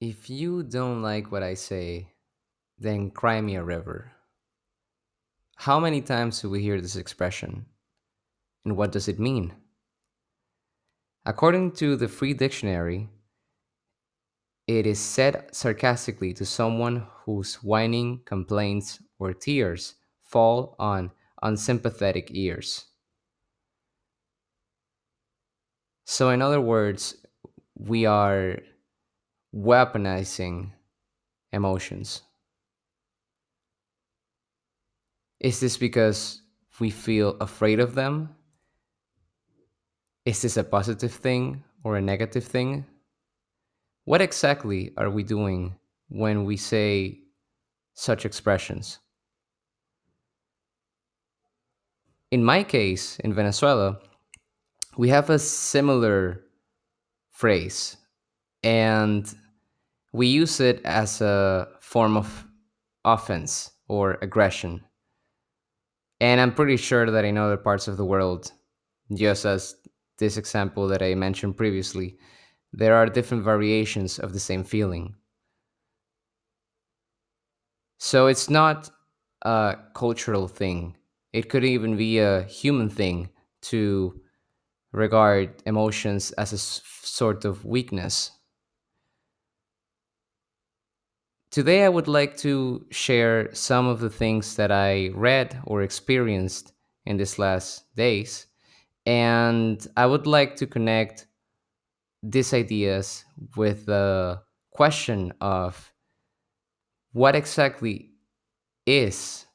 If you don't like what I say, then cry me a river. How many times do we hear this expression? And what does it mean? According to the Free Dictionary, it is said sarcastically to someone whose whining, complaints, or tears fall on unsympathetic ears. So, in other words, we are weaponizing emotions. Is this because we feel afraid of them? Is this a positive thing or a negative thing? What exactly are we doing when we say such expressions? In my case, in Venezuela, we have a similar phrase, and we use it as a form of offense or aggression. And I'm pretty sure that in other parts of the world, just as this example that I mentioned previously, there are different variations of the same feeling. So it's not a cultural thing, it could even be a human thing to regard emotions as a sort of weakness. Today, I would like to share some of the things that I read or experienced in these last days. And I would like to connect these ideas with the question of what exactly is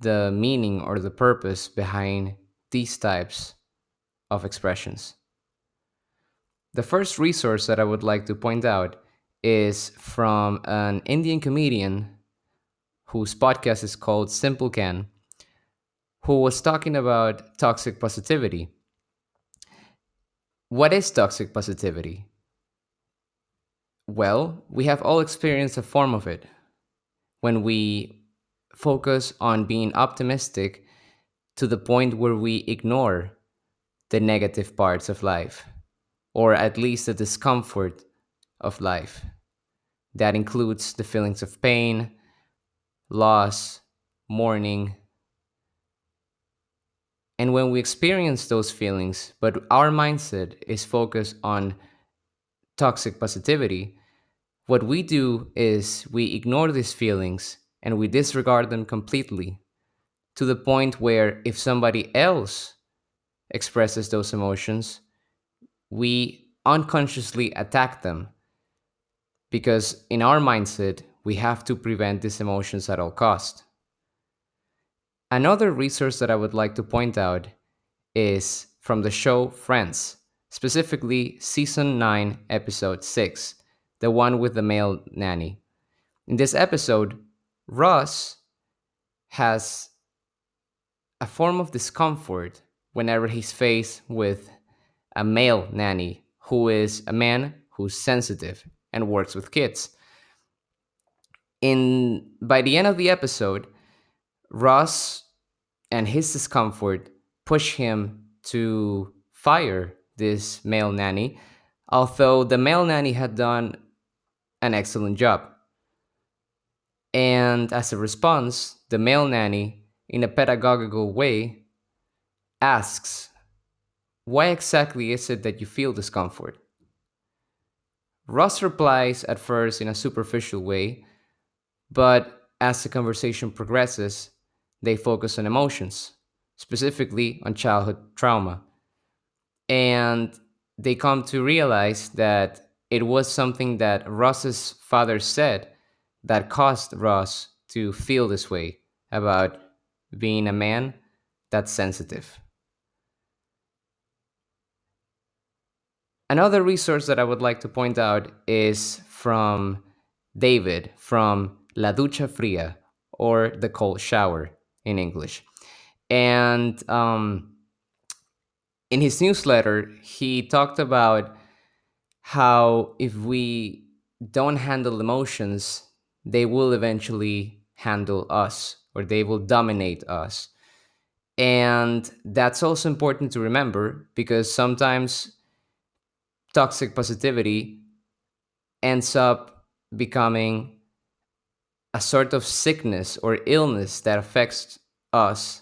the meaning or the purpose behind these types of expressions. The first resource that I would like to point out is from an Indian comedian whose podcast is called Simple Can, who was talking about toxic positivity. What is toxic positivity? Well, we have all experienced a form of it when we focus on being optimistic to the point where we ignore the negative parts of life, or at least the discomfort of life. That includes the feelings of pain, loss, mourning. And when we experience those feelings, but our mindset is focused on toxic positivity, what we do is we ignore these feelings and we disregard them completely to the point where if somebody else expresses those emotions, we unconsciously attack them because in our mindset, we have to prevent these emotions at all cost. Another resource that I would like to point out is from the show Friends, specifically season 9, episode 6, the one with the male nanny. In this episode, Ross has a form of discomfort whenever he's faced with a male nanny who is a man who's sensitive and works with kids. In by the end of the episode, Ross and his discomfort push him to fire this male nanny, although the male nanny had done an excellent job. And as a response, the male nanny, in a pedagogical way, asks, Why exactly is it that you feel discomfort? Ross replies at first in a superficial way, but as the conversation progresses, they focus on emotions, specifically on childhood trauma. And they come to realize that it was something that Ross's father said that caused Ross to feel this way about being a man that's sensitive. Another resource that I would like to point out is from David from La Ducha Fria or the cold shower in English. And um, in his newsletter, he talked about how if we don't handle emotions, they will eventually handle us or they will dominate us. And that's also important to remember because sometimes toxic positivity ends up becoming a sort of sickness or illness that affects us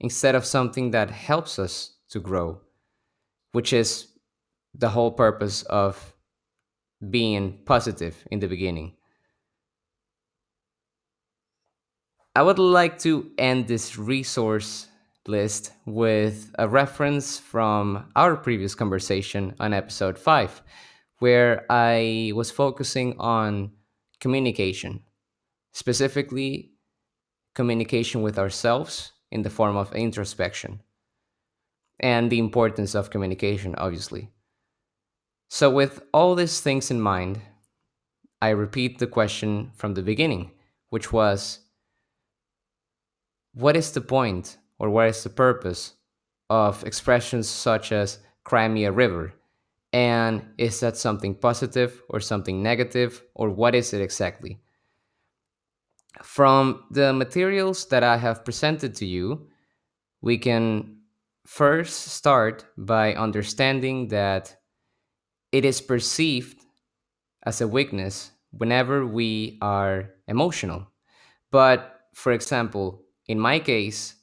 instead of something that helps us to grow, which is the whole purpose of being positive in the beginning. I would like to end this resource list with a reference from our previous conversation on episode 5, where I was focusing on communication, specifically communication with ourselves in the form of introspection, and the importance of communication, obviously. So, with all these things in mind, I repeat the question from the beginning, which was what is the point or what is the purpose of expressions such as cry me a river? And is that something positive or something negative, or what is it exactly? From the materials that I have presented to you, we can first start by understanding that it is perceived as a weakness whenever we are emotional. But for example, in my case,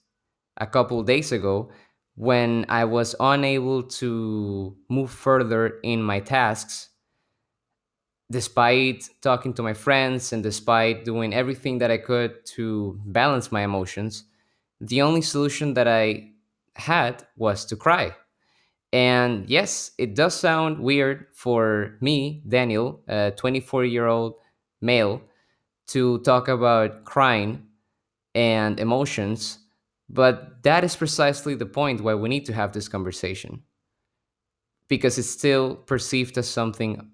a couple days ago, when I was unable to move further in my tasks, despite talking to my friends and despite doing everything that I could to balance my emotions, the only solution that I had was to cry. And yes, it does sound weird for me, Daniel, a 24 year old male, to talk about crying and emotions, but that is precisely the point why we need to have this conversation. Because it's still perceived as something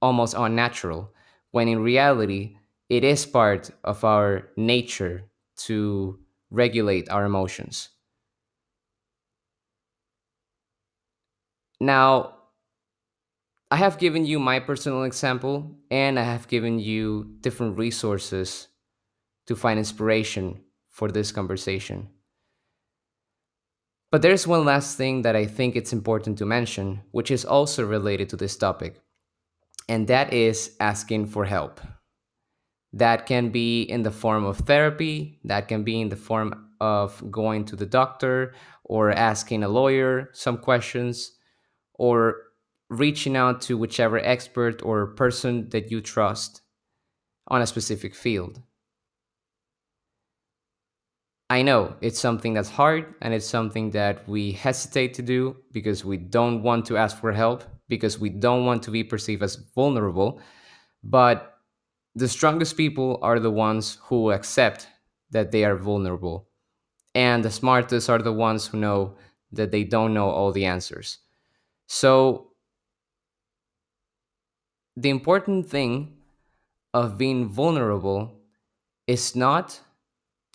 almost unnatural, when in reality, it is part of our nature to regulate our emotions. Now, I have given you my personal example, and I have given you different resources to find inspiration for this conversation. But there's one last thing that I think it's important to mention, which is also related to this topic, and that is asking for help. That can be in the form of therapy, that can be in the form of going to the doctor or asking a lawyer some questions or reaching out to whichever expert or person that you trust on a specific field. I know it's something that's hard and it's something that we hesitate to do because we don't want to ask for help, because we don't want to be perceived as vulnerable. But the strongest people are the ones who accept that they are vulnerable. And the smartest are the ones who know that they don't know all the answers. So, the important thing of being vulnerable is not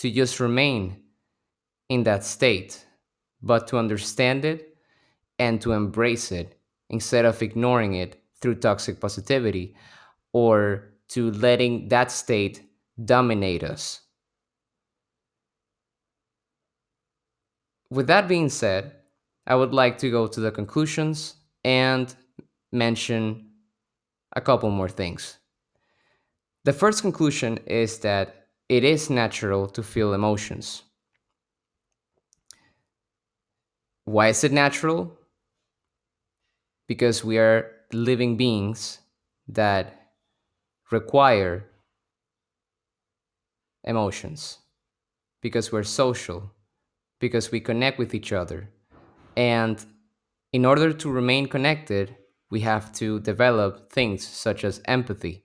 to just remain in that state, but to understand it and to embrace it instead of ignoring it through toxic positivity or to letting that state dominate us. With that being said, I would like to go to the conclusions and mention a couple more things. The first conclusion is that it is natural to feel emotions. Why is it natural? Because we are living beings that require emotions, because we're social, because we connect with each other, and in order to remain connected, we have to develop things such as empathy,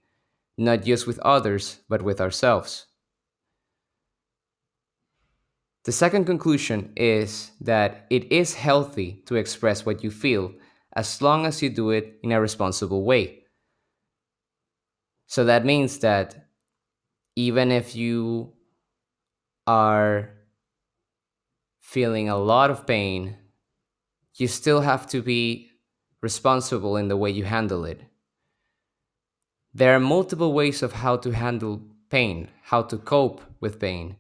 not just with others, but with ourselves. The second conclusion is that it is healthy to express what you feel as long as you do it in a responsible way. So that means that even if you are feeling a lot of pain you still have to be responsible in the way you handle it. There are multiple ways of how to handle pain, how to cope with pain.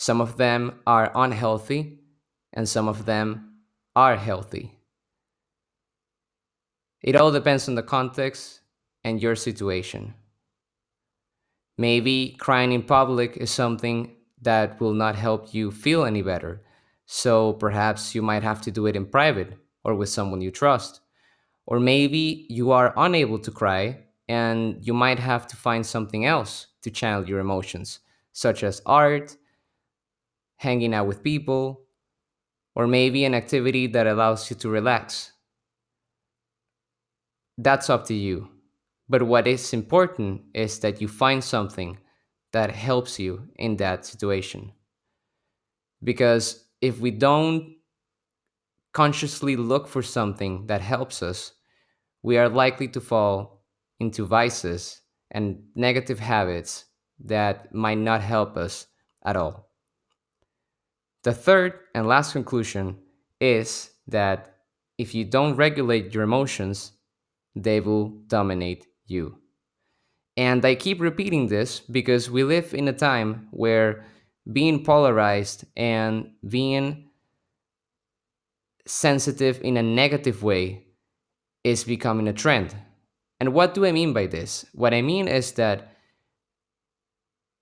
Some of them are unhealthy, and some of them are healthy. It all depends on the context, and your situation. Maybe crying in public is something that will not help you feel any better. So perhaps you might have to do it in private or with someone you trust. Or maybe you are unable to cry and you might have to find something else to channel your emotions, such as art, hanging out with people, or maybe an activity that allows you to relax. That's up to you. But what is important is that you find something that helps you in that situation. Because if we don't consciously look for something that helps us, we are likely to fall into vices and negative habits that might not help us at all. The third and last conclusion is that if you don't regulate your emotions, they will dominate you. And I keep repeating this because we live in a time where being polarized and being sensitive in a negative way is becoming a trend. And what do I mean by this? What I mean is that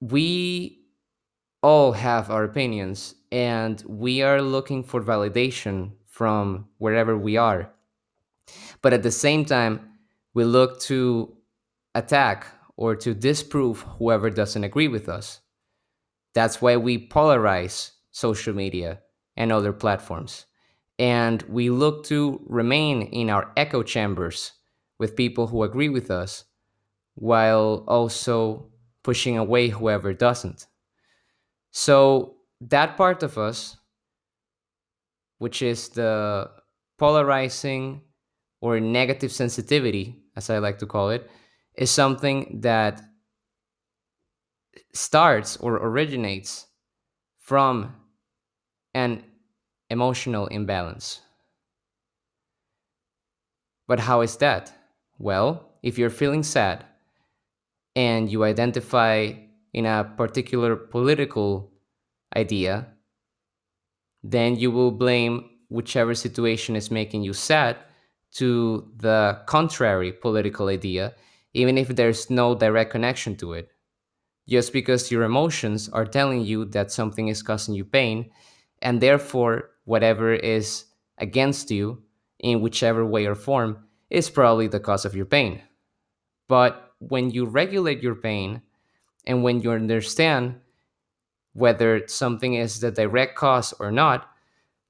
we all have our opinions and we are looking for validation from wherever we are. But at the same time, we look to attack or to disprove whoever doesn't agree with us. That's why we polarize social media and other platforms. And we look to remain in our echo chambers with people who agree with us while also pushing away whoever doesn't. So, that part of us, which is the polarizing or negative sensitivity, as I like to call it, is something that starts or originates from an emotional imbalance. But how is that? Well, if you're feeling sad and you identify in a particular political idea, then you will blame whichever situation is making you sad to the contrary political idea, even if there's no direct connection to it. Just because your emotions are telling you that something is causing you pain, and therefore, whatever is against you, in whichever way or form, is probably the cause of your pain. But when you regulate your pain and when you understand whether something is the direct cause or not,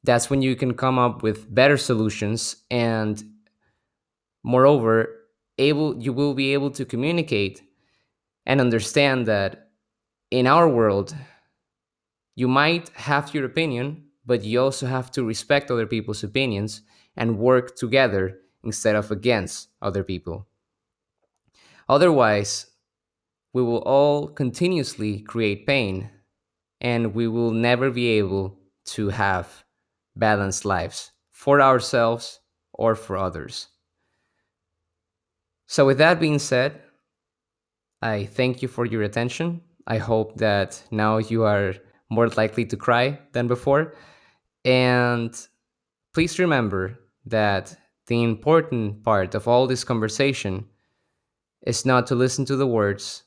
that's when you can come up with better solutions. And moreover able you will be able to communicate and understand that in our world you might have your opinion but you also have to respect other people's opinions and work together instead of against other people. Otherwise we will all continuously create pain and we will never be able to have balanced lives for ourselves or for others. So, with that being said, I thank you for your attention. I hope that now you are more likely to cry than before. And please remember that the important part of all this conversation is not to listen to the words,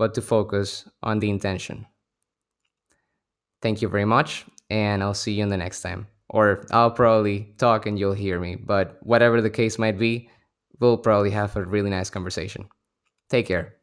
but to focus on the intention. Thank you very much, and I'll see you in the next time or I'll probably talk and you'll hear me. But whatever the case might be, we'll probably have a really nice conversation. Take care.